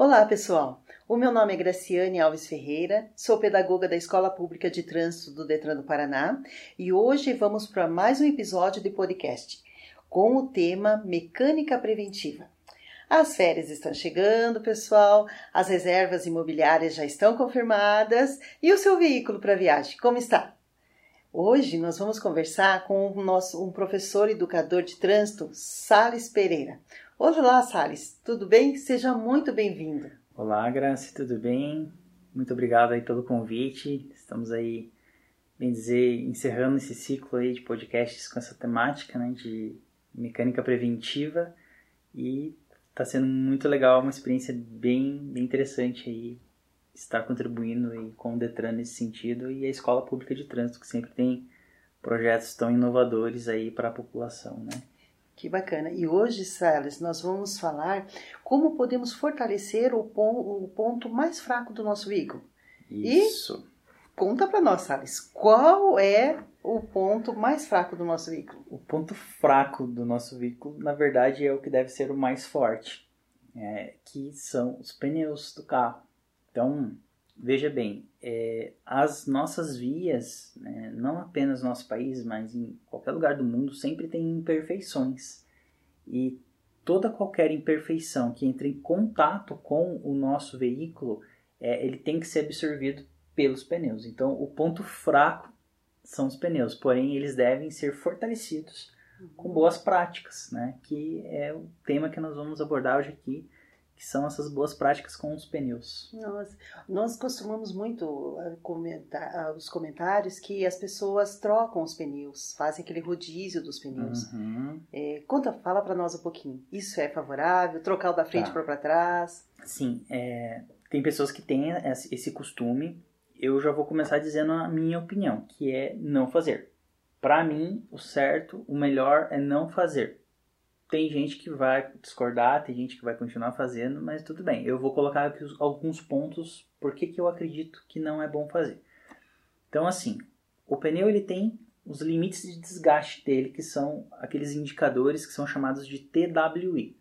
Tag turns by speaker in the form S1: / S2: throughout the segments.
S1: Olá, pessoal. O meu nome é Graciane Alves Ferreira, sou pedagoga da Escola Pública de Trânsito do Detran do Paraná e hoje vamos para mais um episódio de podcast com o tema Mecânica Preventiva. As férias estão chegando, pessoal, as reservas imobiliárias já estão confirmadas e o seu veículo para viagem, como está? Hoje nós vamos conversar com o nosso um professor educador de trânsito, Sales Pereira. Olá, Sales, tudo bem? Seja muito bem-vindo.
S2: Olá, Graça, tudo bem? Muito obrigado aí pelo convite. Estamos aí, bem dizer, encerrando esse ciclo aí de podcasts com essa temática, né, de mecânica preventiva e está sendo muito legal, uma experiência bem, bem interessante aí estar contribuindo aí com o Detran nesse sentido e a Escola Pública de Trânsito que sempre tem projetos tão inovadores aí para a população, né?
S1: Que bacana. E hoje, Salles, nós vamos falar como podemos fortalecer o, pon o ponto mais fraco do nosso veículo.
S2: Isso.
S1: E conta para nós, Salles, qual é o ponto mais fraco do nosso veículo?
S2: O ponto fraco do nosso veículo, na verdade, é o que deve ser o mais forte, é, que são os pneus do carro. Então, veja bem, é, as nossas vias, né, não apenas no nosso país, mas em qualquer lugar do mundo, sempre tem imperfeições. E toda qualquer imperfeição que entre em contato com o nosso veículo, é, ele tem que ser absorvido pelos pneus. Então, o ponto fraco são os pneus, porém eles devem ser fortalecidos com boas práticas, né? Que é o tema que nós vamos abordar hoje aqui que são essas boas práticas com os pneus.
S1: Nós, nós costumamos muito eh, comentar ah, os comentários que as pessoas trocam os pneus, fazem aquele rodízio dos pneus. Uhum. É, conta, fala para nós um pouquinho. Isso é favorável? Trocar o da frente tá. para trás?
S2: Sim, é, tem pessoas que têm esse costume. Eu já vou começar dizendo a minha opinião, que é não fazer. Para mim, o certo, o melhor é não fazer tem gente que vai discordar, tem gente que vai continuar fazendo, mas tudo bem. Eu vou colocar aqui alguns pontos por que, eu acredito que não é bom fazer. Então, assim, o pneu ele tem os limites de desgaste dele, que são aqueles indicadores que são chamados de TWI.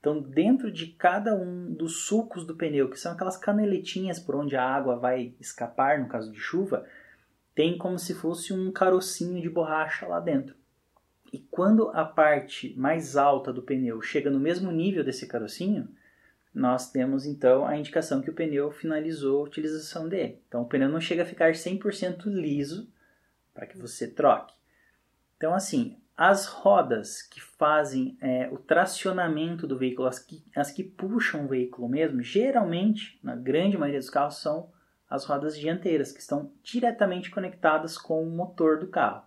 S2: Então, dentro de cada um dos sulcos do pneu, que são aquelas caneletinhas por onde a água vai escapar no caso de chuva, tem como se fosse um carocinho de borracha lá dentro. E quando a parte mais alta do pneu chega no mesmo nível desse carocinho, nós temos então a indicação que o pneu finalizou a utilização dele. Então o pneu não chega a ficar 100% liso para que você troque. Então assim, as rodas que fazem é, o tracionamento do veículo, as que, as que puxam o veículo mesmo, geralmente, na grande maioria dos carros, são as rodas dianteiras, que estão diretamente conectadas com o motor do carro.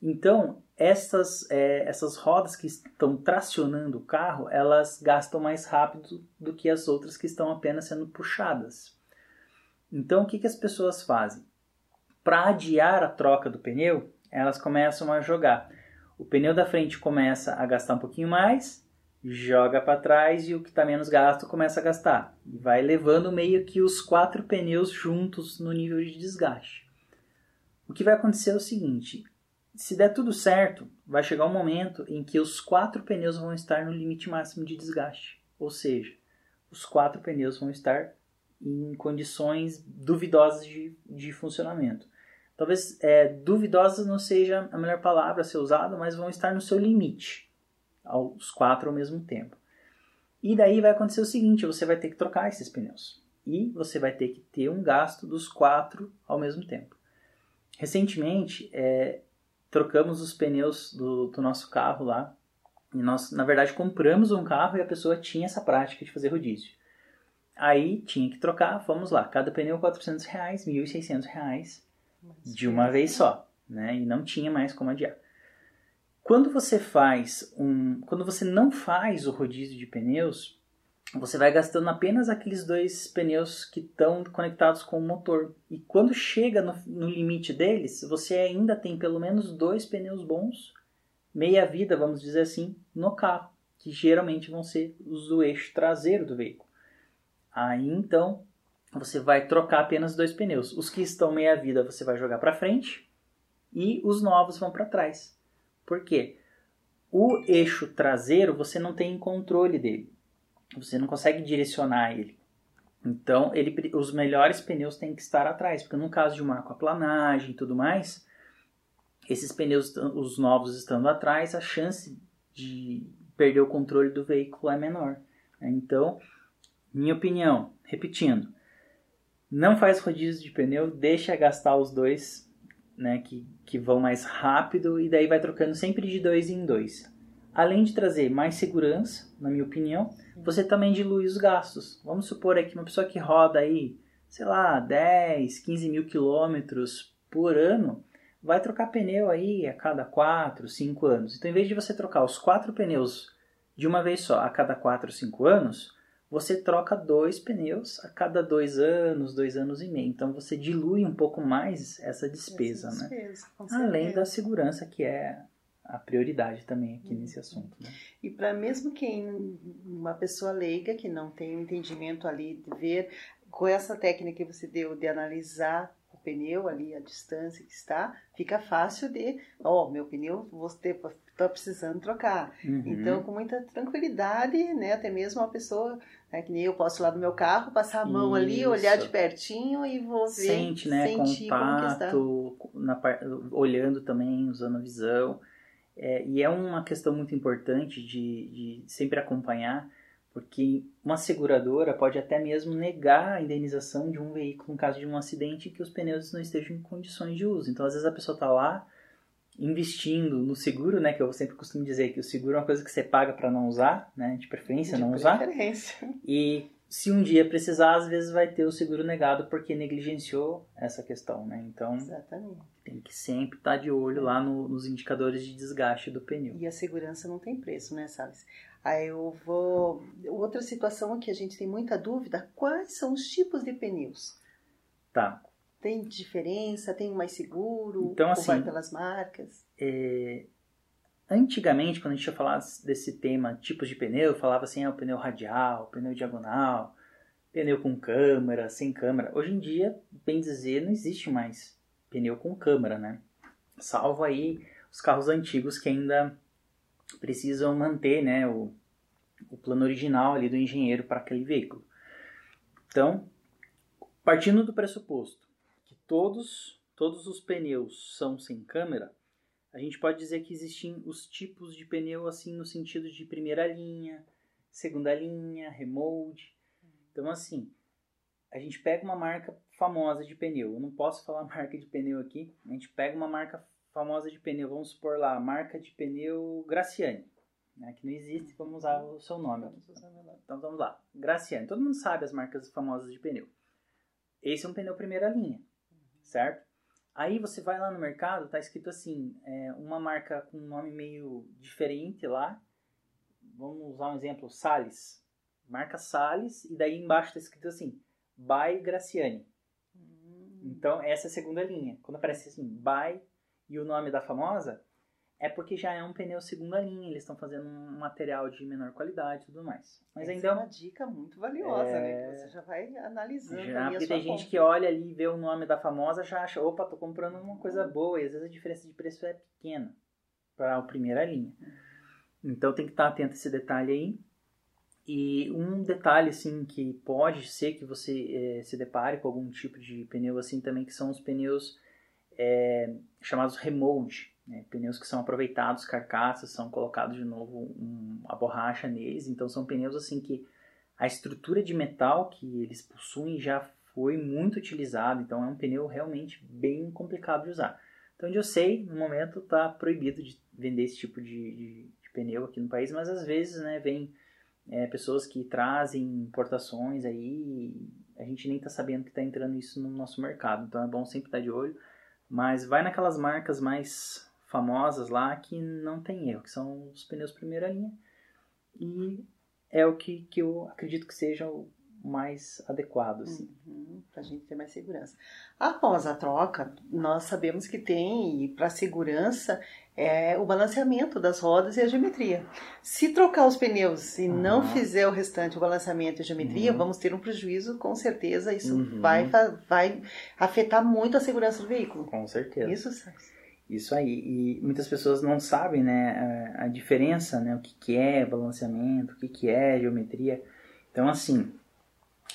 S2: Então, essas, é, essas rodas que estão tracionando o carro, elas gastam mais rápido do que as outras que estão apenas sendo puxadas. Então, o que, que as pessoas fazem? Para adiar a troca do pneu, elas começam a jogar. O pneu da frente começa a gastar um pouquinho mais, joga para trás e o que está menos gasto começa a gastar. E vai levando meio que os quatro pneus juntos no nível de desgaste. O que vai acontecer é o seguinte: se der tudo certo, vai chegar um momento em que os quatro pneus vão estar no limite máximo de desgaste. Ou seja, os quatro pneus vão estar em condições duvidosas de, de funcionamento. Talvez é, duvidosas não seja a melhor palavra a ser usada, mas vão estar no seu limite, os quatro ao mesmo tempo. E daí vai acontecer o seguinte: você vai ter que trocar esses pneus. E você vai ter que ter um gasto dos quatro ao mesmo tempo. Recentemente, é, trocamos os pneus do, do nosso carro lá. E nós, na verdade, compramos um carro e a pessoa tinha essa prática de fazer rodízio. Aí tinha que trocar, vamos lá, cada pneu 400 reais, 1.600 reais de uma vez só, né? E não tinha mais como adiar. Quando você faz um, quando você não faz o rodízio de pneus, você vai gastando apenas aqueles dois pneus que estão conectados com o motor. E quando chega no, no, limite deles, você ainda tem pelo menos dois pneus bons, meia vida, vamos dizer assim, no carro, que geralmente vão ser os do eixo traseiro do veículo. Aí então você vai trocar apenas dois pneus. Os que estão meia vida você vai jogar para frente e os novos vão para trás. Por quê? O eixo traseiro você não tem controle dele você não consegue direcionar ele. Então, ele, os melhores pneus têm que estar atrás, porque no caso de uma aquaplanagem e tudo mais, esses pneus, os novos estando atrás, a chance de perder o controle do veículo é menor. Então, minha opinião, repetindo, não faz rodízio de pneu, deixa gastar os dois, né, que, que vão mais rápido e daí vai trocando sempre de dois em dois. Além de trazer mais segurança, na minha opinião, você também dilui os gastos. Vamos supor aqui uma pessoa que roda aí, sei lá, 10, 15 mil quilômetros por ano, vai trocar pneu aí a cada 4, 5 anos. Então, em vez de você trocar os quatro pneus de uma vez só a cada 4, 5 anos, você troca dois pneus a cada dois anos, dois anos e meio. Então você dilui um pouco mais essa despesa, essa despesa né? Além da segurança que é a prioridade também aqui uhum. nesse assunto. Né?
S1: E para mesmo quem uma pessoa leiga que não tem um entendimento ali de ver com essa técnica que você deu de analisar o pneu ali a distância que está, fica fácil de, ó, oh, meu pneu você está precisando trocar. Uhum. Então, com muita tranquilidade, né, até mesmo uma pessoa é que nem eu posso ir lá no meu carro, passar a mão Isso. ali, olhar de pertinho e vou ver.
S2: Sente, né? Contato, na, olhando também, usando a visão. É, e é uma questão muito importante de, de sempre acompanhar, porque uma seguradora pode até mesmo negar a indenização de um veículo no caso de um acidente que os pneus não estejam em condições de uso. Então, às vezes a pessoa está lá investindo no seguro, né, que eu sempre costumo dizer que o seguro é uma coisa que você paga para não usar, né, de preferência
S1: de
S2: não
S1: preferência.
S2: usar. E se um dia precisar, às vezes vai ter o seguro negado porque negligenciou essa questão, né? Então,
S1: Exatamente.
S2: Tem que sempre estar tá de olho lá no, nos indicadores de desgaste do pneu.
S1: E a segurança não tem preço, né, Salles? Aí eu vou. Outra situação que a gente tem muita dúvida: quais são os tipos de pneus?
S2: Tá.
S1: Tem diferença? Tem mais seguro?
S2: Então, assim,
S1: vai pelas marcas?
S2: É, antigamente, quando a gente ia falar desse tema, tipos de pneu, falava assim, é o pneu radial, pneu diagonal, pneu com câmera, sem câmera. Hoje em dia, bem dizer, não existe mais pneu com câmera, né? Salvo aí os carros antigos que ainda precisam manter, né, o, o plano original ali do engenheiro para aquele veículo. Então, partindo do pressuposto todos, todos os pneus são sem câmera, a gente pode dizer que existem os tipos de pneu assim no sentido de primeira linha, segunda linha, remold. Então assim, a gente pega uma marca famosa de pneu. Eu não posso falar marca de pneu aqui. A gente pega uma marca famosa de pneu, vamos supor lá, marca de pneu Graciane. Né, que não existe, vamos usar o seu nome. Então vamos lá, Graciane. Todo mundo sabe as marcas famosas de pneu. Esse é um pneu primeira linha certo? Aí você vai lá no mercado, tá escrito assim, é, uma marca com um nome meio diferente lá. Vamos usar um exemplo, Sales. Marca Sales e daí embaixo tá escrito assim, by Graciane. Então essa é a segunda linha. Quando aparece assim, by e o nome da famosa, é porque já é um pneu segunda linha, eles estão fazendo um material de menor qualidade e tudo mais. Mas
S1: Essa
S2: ainda
S1: é uma dica muito valiosa, é... né? Que você já vai analisando.
S2: Já, porque tem gente que olha ali e vê o nome da famosa já acha, opa, tô comprando uma coisa boa, e às vezes a diferença de preço é pequena para a primeira linha. Então tem que estar atento a esse detalhe aí. E um detalhe assim que pode ser que você é, se depare com algum tipo de pneu assim também, que são os pneus é, chamados remold né? Pneus que são aproveitados, carcaças, são colocados de novo um, a borracha neles. Então são pneus assim que a estrutura de metal que eles possuem já foi muito utilizada. Então é um pneu realmente bem complicado de usar. Então, onde eu sei, no momento está proibido de vender esse tipo de, de, de, pneu aqui no país, mas às vezes né, vem é, pessoas que trazem importações aí a gente nem está sabendo que está entrando isso no nosso mercado. Então é bom sempre estar de olho. Mas vai naquelas marcas mais famosas lá que não tem erro, que são os pneus primeira linha. E é o que, que eu acredito que seja o mais adequado, assim.
S1: Uhum, para gente ter mais segurança. Após a troca, nós sabemos que tem, para segurança, é o balanceamento das rodas e a geometria. Se trocar os pneus e uhum. não fizer o restante, o balanceamento e a geometria, uhum. vamos ter um prejuízo, com certeza. Isso uhum. vai, vai afetar muito a segurança do veículo.
S2: Com certeza.
S1: Isso.
S2: Isso aí. E muitas pessoas não sabem né, a, a diferença, né, o que, que é balanceamento, o que, que é geometria. Então, assim,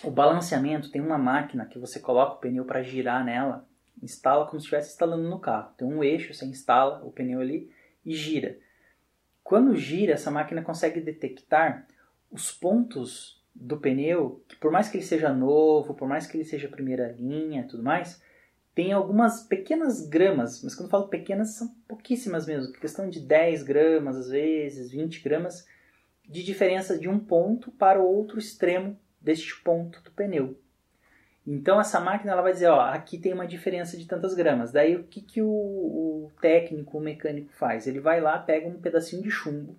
S2: o balanceamento tem uma máquina que você coloca o pneu para girar nela, instala como se estivesse instalando no carro. Tem um eixo, você instala o pneu ali e gira. Quando gira, essa máquina consegue detectar os pontos do pneu, que por mais que ele seja novo, por mais que ele seja primeira linha tudo mais, tem algumas pequenas gramas, mas quando falo pequenas, são pouquíssimas mesmo, questão de 10 gramas, às vezes 20 gramas, de diferença de um ponto para o outro extremo deste ponto do pneu. Então essa máquina ela vai dizer, ó, aqui tem uma diferença de tantas gramas. Daí o que, que o, o técnico, o mecânico faz? Ele vai lá, pega um pedacinho de chumbo,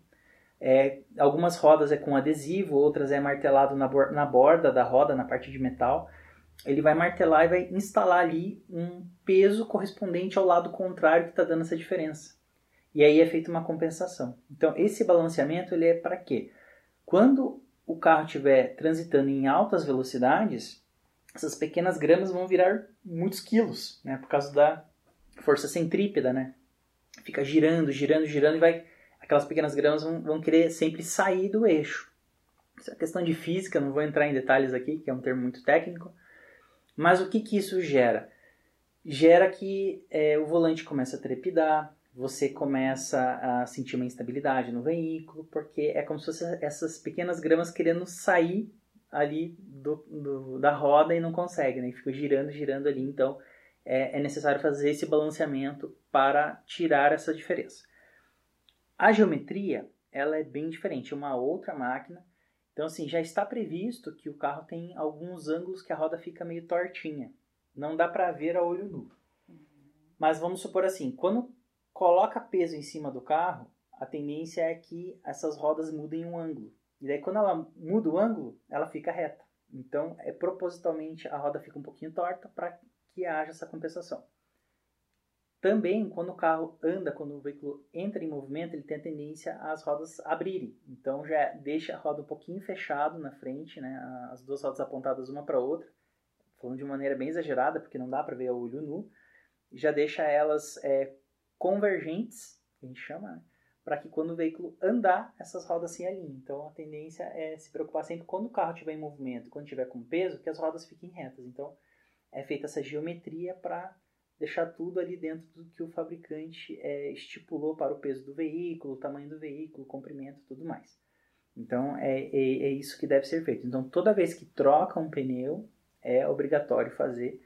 S2: é, algumas rodas é com adesivo, outras é martelado na, na borda da roda, na parte de metal. Ele vai martelar e vai instalar ali um peso correspondente ao lado contrário que está dando essa diferença. E aí é feita uma compensação. Então esse balanceamento ele é para quê? Quando o carro estiver transitando em altas velocidades, essas pequenas gramas vão virar muitos quilos, né? Por causa da força centrípeta, né? Fica girando, girando, girando e vai aquelas pequenas gramas vão, vão querer sempre sair do eixo. Isso é questão de física, não vou entrar em detalhes aqui, que é um termo muito técnico. Mas o que, que isso gera? Gera que é, o volante começa a trepidar, você começa a sentir uma instabilidade no veículo, porque é como se fossem essas pequenas gramas querendo sair ali do, do, da roda e não consegue, né? fica girando, girando ali. Então é, é necessário fazer esse balanceamento para tirar essa diferença. A geometria, ela é bem diferente, é uma outra máquina. Então, assim, já está previsto que o carro tem alguns ângulos que a roda fica meio tortinha. Não dá para ver a olho nu. Mas vamos supor assim, quando coloca peso em cima do carro, a tendência é que essas rodas mudem um ângulo. E daí quando ela muda o ângulo, ela fica reta. Então, é propositalmente a roda fica um pouquinho torta para que haja essa compensação. Também, quando o carro anda, quando o veículo entra em movimento, ele tem a tendência às rodas abrirem. Então, já deixa a roda um pouquinho fechado na frente, né? as duas rodas apontadas uma para a outra, falando de maneira bem exagerada, porque não dá para ver a olho nu, já deixa elas é, convergentes, que a gente chama, né? Para que quando o veículo andar, essas rodas se alinhem. Então, a tendência é se preocupar sempre quando o carro estiver em movimento, quando estiver com peso, que as rodas fiquem retas. Então, é feita essa geometria para deixar tudo ali dentro do que o fabricante é, estipulou para o peso do veículo, o tamanho do veículo, o comprimento e tudo mais. Então é, é, é, isso que deve ser feito. Então toda vez que troca um pneu é obrigatório fazer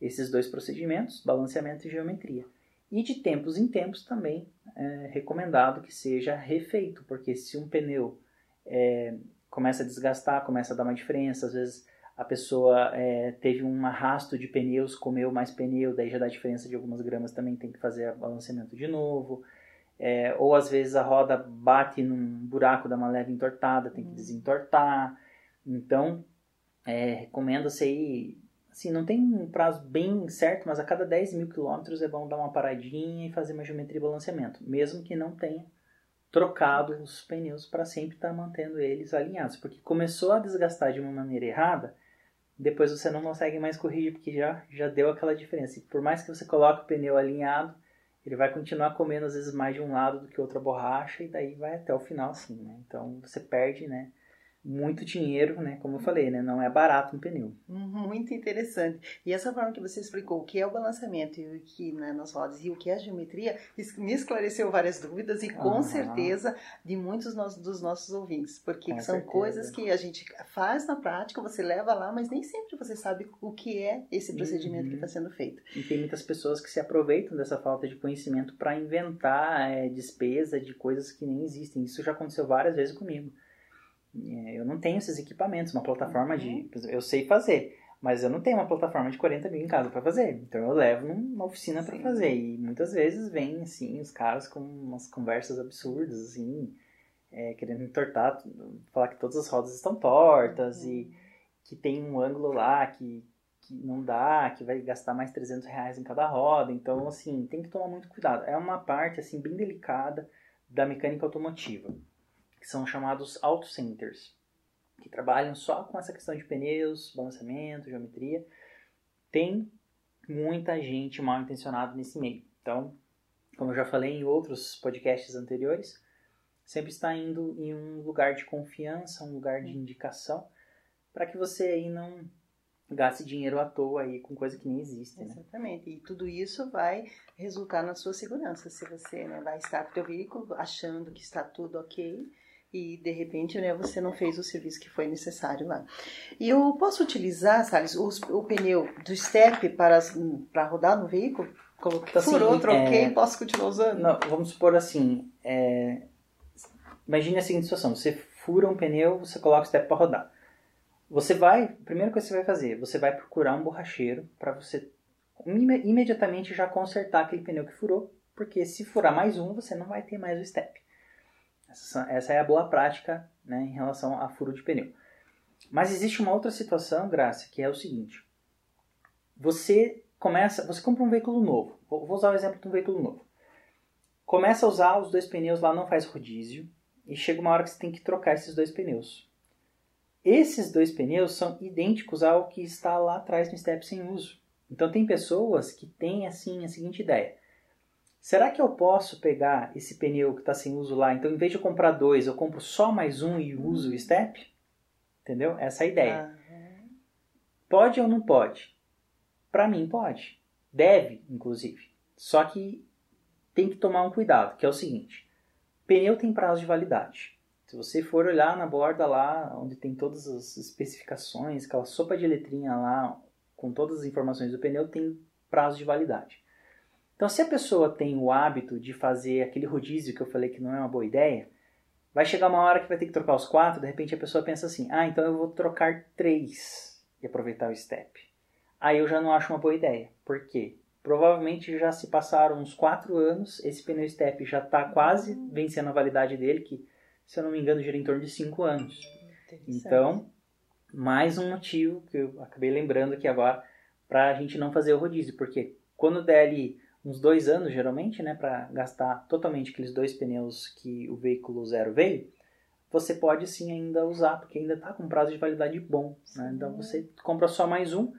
S2: esses dois procedimentos, balanceamento e geometria. E de tempos em tempos também é recomendado que seja refeito, porque se um pneu é, começa a desgastar, começa a dar uma diferença, às vezes a pessoa é, teve um arrasto de pneus, comeu mais pneu, daí já dá diferença de algumas gramas, também tem que fazer balanceamento de novo. É, ou às vezes a roda bate num buraco da uma leve entortada, tem que uhum. desentortar. Então, é, recomenda-se aí, assim, não tem um prazo bem certo, mas a cada 10 mil quilômetros é bom dar uma paradinha e fazer uma geometria e balanceamento, mesmo que não tenha trocado os pneus para sempre estar tá mantendo eles alinhados, porque começou a desgastar de uma maneira errada, depois você não consegue mais corrigir porque já, já deu aquela diferença. E por mais que você coloque o pneu alinhado, ele vai continuar comendo às vezes mais de um lado do que outra borracha e daí vai até o final assim, né? Então você perde, né? Muito dinheiro, né? Como eu falei, né? Não é barato um pneu.
S1: Muito interessante. E essa forma que você explicou o que é o balanceamento e o que né, nas rodas e o que é a geometria me esclareceu várias dúvidas e com ah. certeza de muitos dos nossos ouvintes, porque são certeza. coisas que a gente faz na prática, você leva lá, mas nem sempre você sabe o que é esse procedimento uhum. que está sendo feito.
S2: E tem muitas pessoas que se aproveitam dessa falta de conhecimento para inventar é, despesa de coisas que nem existem. Isso já aconteceu várias vezes comigo. É, eu não tenho esses equipamentos, uma plataforma de. Uhum. Eu sei fazer, mas eu não tenho uma plataforma de 40 mil em casa para fazer. Então eu levo numa oficina para fazer. E muitas vezes vem, assim, os caras com umas conversas absurdas, assim, é, querendo entortar, falar que todas as rodas estão tortas uhum. e que tem um ângulo lá que, que não dá, que vai gastar mais 300 reais em cada roda. Então, assim, tem que tomar muito cuidado. É uma parte, assim, bem delicada da mecânica automotiva que são chamados auto centers, que trabalham só com essa questão de pneus, balanceamento, geometria. Tem muita gente mal intencionada nesse meio. Então, como eu já falei em outros podcasts anteriores, sempre está indo em um lugar de confiança, um lugar de indicação, para que você aí não gaste dinheiro à toa aí com coisa que nem existe. Né?
S1: Exatamente. E tudo isso vai resultar na sua segurança. Se você né, vai estar com o teu veículo achando que está tudo ok e de repente né, você não fez o serviço que foi necessário lá. E eu posso utilizar, Salles, o, o pneu do step para, para rodar no veículo? Coloquei, então, furou, assim, troquei, é... posso continuar usando?
S2: Não, vamos supor assim, é... imagine a seguinte situação, você fura um pneu, você coloca o step para rodar. Você vai, a primeira coisa que você vai fazer, você vai procurar um borracheiro para você imediatamente já consertar aquele pneu que furou, porque se furar mais um, você não vai ter mais o step. Essa, é a boa prática né, em relação a furo de pneu. Mas existe uma outra situação, Graça, que é o seguinte: você começa, você compra um veículo novo. Vou usar o exemplo de um veículo novo. Começa a usar os dois pneus lá, não faz rodízio, e chega uma hora que você tem que trocar esses dois pneus. Esses dois pneus são idênticos ao que está lá atrás no step sem uso. Então tem pessoas que têm assim a seguinte ideia: será que eu posso pegar esse pneu que está sem uso lá? Então, em vez de eu comprar dois, eu compro só mais um e uso o step? Entendeu? Essa é a ideia. Pode ou não pode? Para mim, pode. Deve, inclusive. Só que tem que tomar um cuidado, que é o seguinte: pneu tem prazo de validade. Se você for olhar na borda lá, onde tem todas as especificações, aquela sopa de letrinha lá, com todas as informações do pneu, tem prazo de validade. Então, se a pessoa tem o hábito de fazer aquele rodízio que eu falei que não é uma boa ideia, vai chegar uma hora que vai ter que trocar os quatro, de repente a pessoa pensa assim, ah, então eu vou trocar três e aproveitar o step. Aí eu já não acho uma boa ideia. Por quê? Provavelmente já se passaram uns quatro anos, esse pneu step já está quase vencendo a validade dele, que se eu não me engano, gira em torno de 5 anos. Então, mais um motivo que eu acabei lembrando aqui agora para a gente não fazer o rodízio, porque quando der ali uns dois anos, geralmente, né, para gastar totalmente aqueles dois pneus que o veículo zero veio, você pode sim ainda usar, porque ainda está com prazo de validade bom. Né? Então você compra só mais um,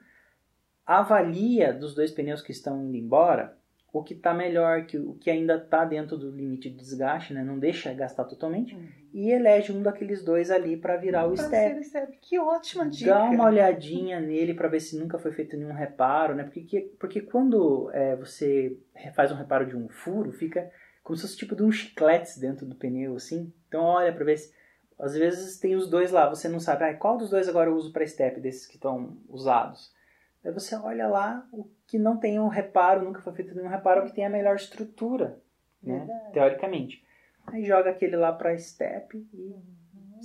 S2: avalia dos dois pneus que estão indo embora o que está melhor, que, o que ainda está dentro do limite de desgaste, né? não deixa gastar totalmente, uhum. e elege um daqueles dois ali para virar o step.
S1: step. Que ótima dica!
S2: Dá uma olhadinha nele para ver se nunca foi feito nenhum reparo, né? porque, porque quando é, você faz um reparo de um furo, fica como se fosse tipo de um chiclete dentro do pneu, assim. Então olha para ver se... Às vezes tem os dois lá, você não sabe ah, qual dos dois agora eu uso para step, desses que estão usados. Aí você olha lá o que não tem um reparo, nunca foi feito nenhum reparo, que tem a melhor estrutura, né? teoricamente. Aí joga aquele lá para step e.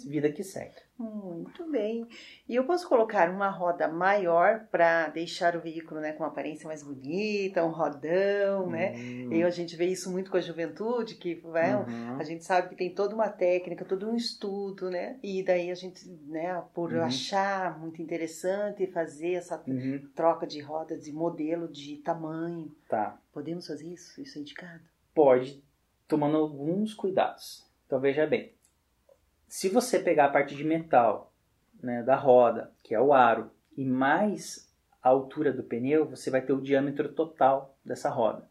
S2: vida que segue.
S1: Muito bem. E eu posso colocar uma roda maior para deixar o veículo né, com uma aparência mais bonita, um rodão, né? Uhum. E a gente vê isso muito com a juventude, que né, uhum. a gente sabe que tem toda uma técnica, todo um estudo, né? E daí a gente, né, por uhum. achar muito interessante fazer essa uhum. troca de rodas de modelo, de tamanho.
S2: Tá.
S1: Podemos fazer isso? Isso é indicado?
S2: Pode, tomando alguns cuidados. Então veja bem se você pegar a parte de metal né, da roda, que é o aro, e mais a altura do pneu, você vai ter o diâmetro total dessa roda.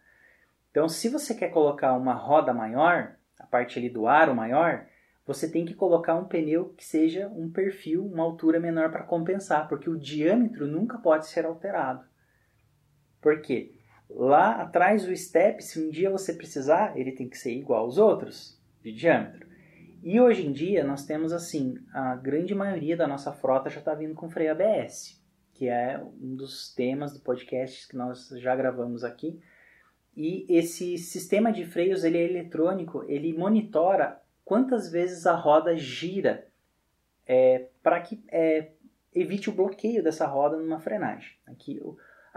S2: Então, se você quer colocar uma roda maior, a parte ali do aro maior, você tem que colocar um pneu que seja um perfil, uma altura menor para compensar, porque o diâmetro nunca pode ser alterado. Por quê? Lá atrás o step, se um dia você precisar, ele tem que ser igual aos outros de diâmetro. E hoje em dia nós temos assim, a grande maioria da nossa frota já está vindo com freio ABS, que é um dos temas do podcast que nós já gravamos aqui. E esse sistema de freios ele é eletrônico, ele monitora quantas vezes a roda gira é, para que é, evite o bloqueio dessa roda numa frenagem. Aqui,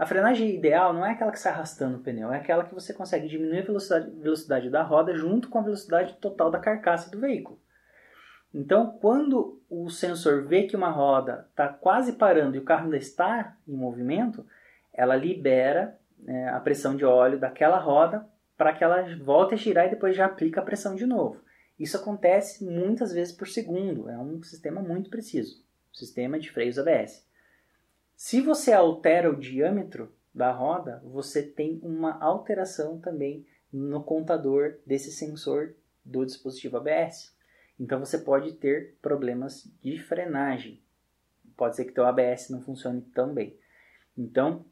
S2: a frenagem ideal não é aquela que sai arrastando o pneu, é aquela que você consegue diminuir a velocidade, velocidade da roda junto com a velocidade total da carcaça do veículo. Então, quando o sensor vê que uma roda está quase parando e o carro ainda está em movimento, ela libera é, a pressão de óleo daquela roda para que ela volte a girar e depois já aplica a pressão de novo. Isso acontece muitas vezes por segundo, é um sistema muito preciso, sistema de freios ABS. Se você altera o diâmetro da roda, você tem uma alteração também no contador desse sensor do dispositivo ABS. Então você pode ter problemas de frenagem. pode ser que teu ABS não funcione tão bem. Então,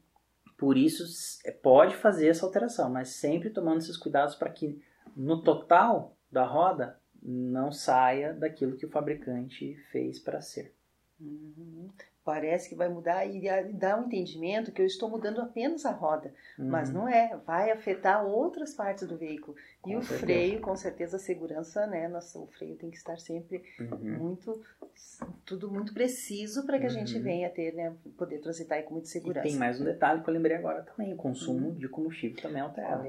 S2: por isso é, pode fazer essa alteração, mas sempre tomando esses cuidados para que no total da roda não saia daquilo que o fabricante fez para ser.
S1: Uhum parece que vai mudar e dá um entendimento que eu estou mudando apenas a roda, uhum. mas não é, vai afetar outras partes do veículo. Com e o certeza. freio, com certeza, a segurança, né? Nossa, o freio tem que estar sempre uhum. muito, tudo muito preciso para que a gente uhum. venha ter, né, poder transitar com muita segurança.
S2: E tem mais um detalhe que eu lembrei agora também, o consumo uhum. de combustível também altera.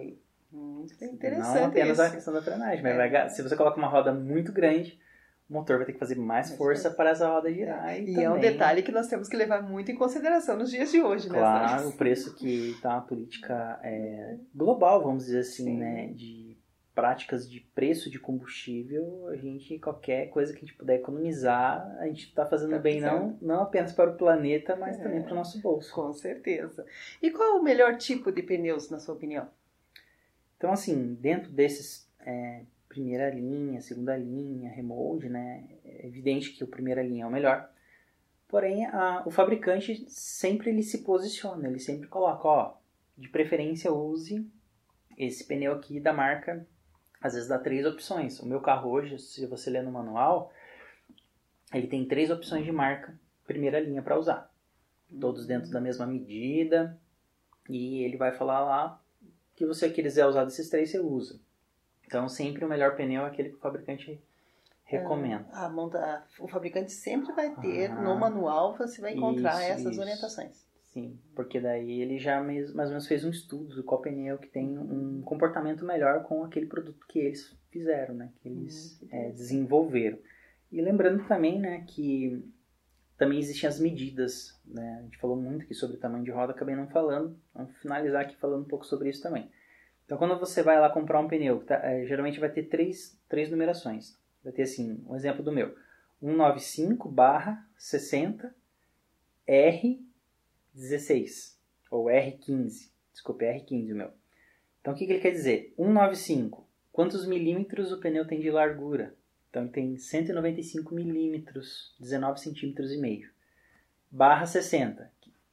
S1: Muito interessante
S2: Não apenas
S1: isso.
S2: a questão da frenagem, mas é. vai, se você coloca uma roda muito grande, o motor vai ter que fazer mais força para essa roda girar.
S1: E,
S2: e
S1: também... é um detalhe que nós temos que levar muito em consideração nos dias de hoje,
S2: né? Claro, o preço que está uma política é, global, vamos dizer assim, Sim. né? De práticas de preço de combustível, a gente, qualquer coisa que a gente puder economizar, a gente está fazendo tá bem não, não apenas para o planeta, mas é, também para o nosso bolso.
S1: Com certeza. E qual é o melhor tipo de pneus, na sua opinião?
S2: Então, assim, dentro desses é, primeira linha, segunda linha, remold, né? É evidente que o primeira linha é o melhor. Porém, a, o fabricante sempre ele se posiciona, ele sempre coloca, ó, de preferência use esse pneu aqui da marca, às vezes dá três opções. O meu carro hoje, se você ler no manual, ele tem três opções de marca, primeira linha para usar. Todos dentro da mesma medida, e ele vai falar lá que você quiser usar desses três, você usa. Então, sempre o melhor pneu é aquele que o fabricante recomenda.
S1: É, a monta, o fabricante sempre vai ter, ah, no manual você vai encontrar isso, essas isso. orientações.
S2: Sim, porque daí ele já mais ou menos fez um estudo do qual pneu que tem um comportamento melhor com aquele produto que eles fizeram, né? Que eles hum, é, desenvolveram. E lembrando também, né, que também existem as medidas, né? A gente falou muito aqui sobre o tamanho de roda, acabei não falando. Vamos finalizar aqui falando um pouco sobre isso também. Então, quando você vai lá comprar um pneu, tá, é, geralmente vai ter três, três numerações. Vai ter assim, um exemplo do meu. 195 barra 60 R16 ou R15. Desculpe, R15 o meu. Então, o que, que ele quer dizer? 195. Quantos milímetros o pneu tem de largura? Então, ele tem 195 milímetros, 19 centímetros e meio. Barra 60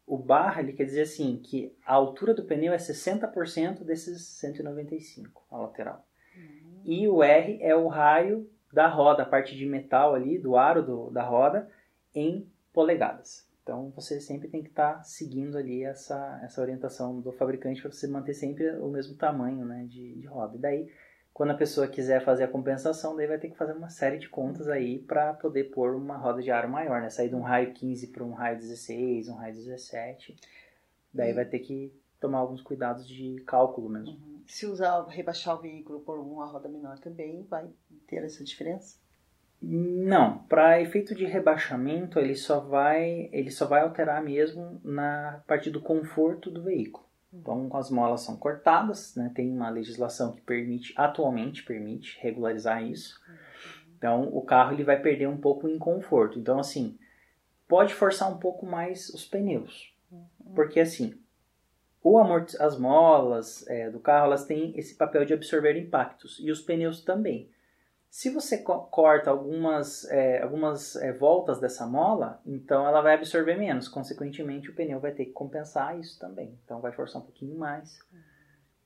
S2: o barra ele quer dizer assim que a altura do pneu é 60% desses 195 a lateral. Uhum. E o R é o raio da roda, a parte de metal ali, do aro do, da roda, em polegadas. Então você sempre tem que estar tá seguindo ali essa, essa orientação do fabricante para você manter sempre o mesmo tamanho né, de, de roda. E daí quando a pessoa quiser fazer a compensação, daí vai ter que fazer uma série de contas aí para poder pôr uma roda de aro maior, né? Sair de um raio 15 para um raio 16, um raio 17. Daí vai ter que tomar alguns cuidados de cálculo mesmo. Uhum.
S1: Se usar, rebaixar o veículo por uma roda menor também, vai ter essa diferença?
S2: Não, para efeito de rebaixamento, ele só vai, ele só vai alterar mesmo na parte do conforto do veículo. Então, as molas são cortadas, né? tem uma legislação que permite, atualmente permite regularizar isso. Então, o carro ele vai perder um pouco em conforto. Então, assim, pode forçar um pouco mais os pneus. Porque, assim, o amort as molas é, do carro elas têm esse papel de absorver impactos e os pneus também. Se você co corta algumas, é, algumas é, voltas dessa mola, então ela vai absorver menos. Consequentemente, o pneu vai ter que compensar isso também. Então, vai forçar um pouquinho mais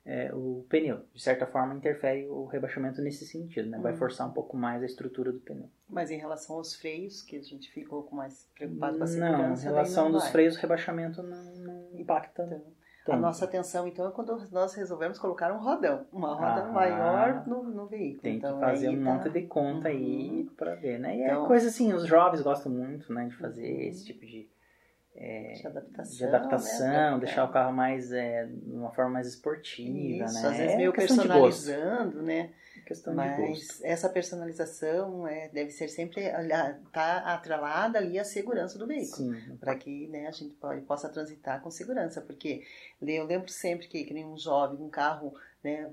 S2: é, o pneu. De certa forma, interfere o rebaixamento nesse sentido. Né? Vai uhum. forçar um pouco mais a estrutura do pneu.
S1: Mas em relação aos freios, que a gente ficou mais preocupado com a segurança...
S2: Não, em relação não dos vai. freios, o rebaixamento não, não impacta então.
S1: A nossa atenção, então, é quando nós resolvemos colocar um rodão, uma roda ah, maior no, no veículo.
S2: Tem
S1: então,
S2: que fazer um tá... monte de conta uhum. aí para ver, né? E é então, é coisa assim, os jovens gostam muito, né, de fazer uhum. esse tipo de,
S1: é, de adaptação,
S2: de adaptação né? deixar o carro mais, é, de uma forma mais esportiva,
S1: Isso,
S2: né?
S1: Às vezes é meio personalizando, né?
S2: Questão
S1: Mas
S2: de gosto.
S1: essa personalização é, deve ser sempre tá atrelada ali à segurança do veículo, para que né, a gente possa transitar com segurança, porque eu lembro sempre que, que nem um jovem, um carro né,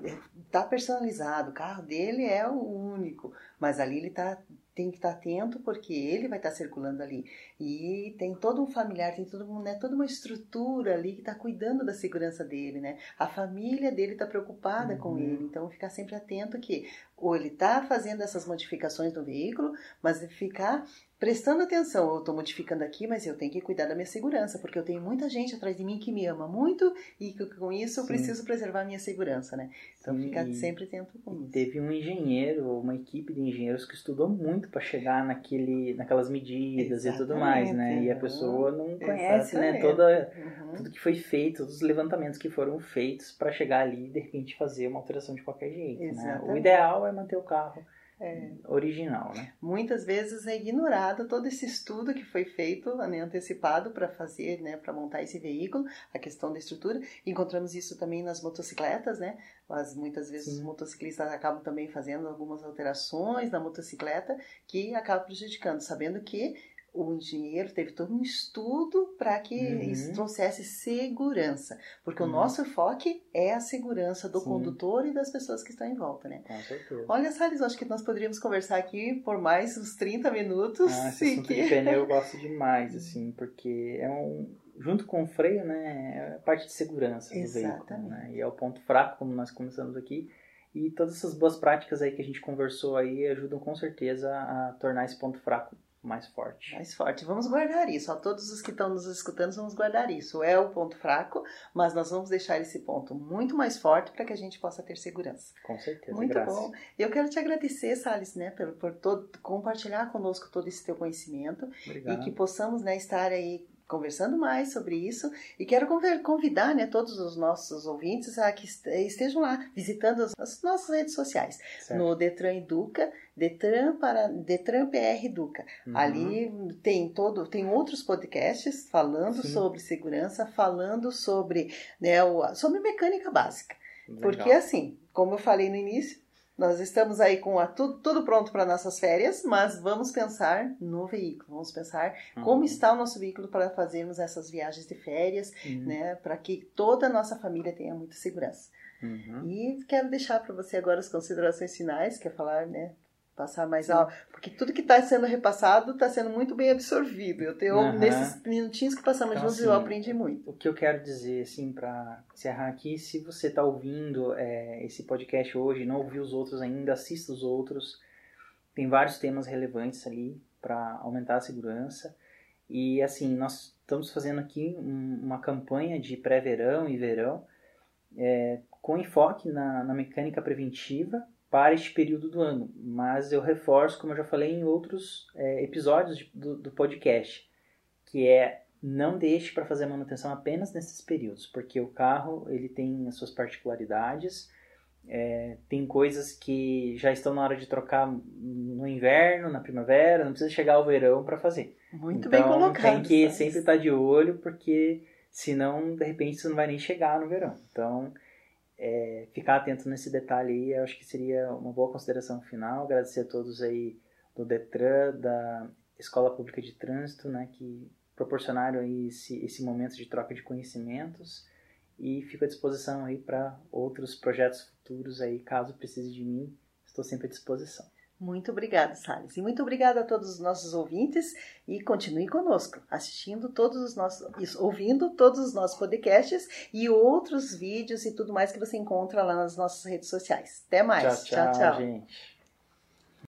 S1: tá personalizado, o carro dele é o único, mas ali ele tá tem que estar atento porque ele vai estar circulando ali. E tem todo um familiar, tem todo, né, toda uma estrutura ali que está cuidando da segurança dele, né? A família dele está preocupada uhum. com ele, então ficar sempre atento que ou ele está fazendo essas modificações no veículo, mas ficar prestando atenção, eu estou modificando aqui, mas eu tenho que cuidar da minha segurança, porque eu tenho muita gente atrás de mim que me ama muito e que, com isso eu Sim. preciso preservar a minha segurança, né? Então Sim, ficar sempre atento com isso.
S2: Teve um engenheiro, uma equipe de engenheiros que estudou muito para chegar naquele, naquelas medidas Exatamente, e tudo mais, né? E a pessoa não conhece, né, Exatamente. né? Toda, uhum. Tudo que foi feito, todos os levantamentos que foram feitos para chegar ali e de repente fazer uma alteração de qualquer jeito, né? O ideal é manter o carro é. original, né?
S1: Muitas vezes é ignorado todo esse estudo que foi feito, né, antecipado para fazer, né, para montar esse veículo, a questão da estrutura. Encontramos isso também nas motocicletas, né? Mas muitas vezes Sim. os motociclistas acabam também fazendo algumas alterações na motocicleta que acabam prejudicando, sabendo que o engenheiro teve todo um estudo para que uhum. isso trouxesse segurança, porque uhum. o nosso foco é a segurança do Sim. condutor e das pessoas que estão em volta, né?
S2: Com certeza.
S1: Olha, Salles, acho que nós poderíamos conversar aqui por mais uns 30 minutos.
S2: Ah, esse assunto que... de pneu eu gosto demais, assim, porque é um junto com o freio, né, é a parte de segurança do Exatamente. veículo, né? E é o ponto fraco, como nós começamos aqui. E todas essas boas práticas aí que a gente conversou aí ajudam com certeza a tornar esse ponto fraco mais forte.
S1: Mais forte. Vamos guardar isso. A todos os que estão nos escutando, vamos guardar isso. É o ponto fraco, mas nós vamos deixar esse ponto muito mais forte para que a gente possa ter segurança.
S2: Com certeza.
S1: Muito graças. bom. Eu quero te agradecer, Salles, né, por, por todo, compartilhar conosco todo esse teu conhecimento Obrigado. e que possamos né, estar aí conversando mais sobre isso e quero convidar né, todos os nossos ouvintes a que estejam lá visitando as nossas redes sociais certo. no Detran Educa, Detran para Detran PR Educa. Uhum. Ali tem todo tem outros podcasts falando Sim. sobre segurança, falando sobre né, o, sobre mecânica básica. Legal. Porque assim, como eu falei no início, nós estamos aí com a, tudo, tudo pronto para nossas férias, mas vamos pensar no veículo, vamos pensar uhum. como está o nosso veículo para fazermos essas viagens de férias, uhum. né, para que toda a nossa família tenha muita segurança. Uhum. E quero deixar para você agora as considerações finais, quer falar, né, passar mais alto, porque tudo que está sendo repassado está sendo muito bem absorvido. Eu tenho uhum. nesses minutinhos que passamos então, juntos assim, eu aprendi muito.
S2: O que eu quero dizer assim para encerrar aqui, se você está ouvindo é, esse podcast hoje, não ouviu os outros ainda, assista os outros. Tem vários temas relevantes ali para aumentar a segurança. E assim, nós estamos fazendo aqui um, uma campanha de pré-verão e verão é, com enfoque na, na mecânica preventiva para este período do ano. Mas eu reforço, como eu já falei em outros é, episódios do, do, podcast, que é não deixe para fazer a manutenção apenas nesses períodos, porque o carro ele tem as suas particularidades, é, tem coisas que já estão na hora de trocar no inverno, na primavera, não precisa chegar ao verão para fazer.
S1: Muito
S2: então,
S1: bem colocado.
S2: Tem que sempre estar tá de olho, porque senão de repente você não vai nem chegar no verão. Então é, ficar atento nesse detalhe aí, eu acho que seria uma boa consideração final. Agradecer a todos aí do Detran, da Escola Pública de Trânsito, né, que proporcionaram aí esse, esse momento de troca de conhecimentos e fico à disposição aí para outros projetos futuros aí, caso precise de mim, estou sempre à disposição.
S1: Muito obrigada, Salles. E muito obrigada a todos os nossos ouvintes e continue conosco, assistindo todos os nossos, ouvindo todos os nossos podcasts e outros vídeos e tudo mais que você encontra lá nas nossas redes sociais. Até mais.
S2: tchau, tchau. tchau, tchau. gente.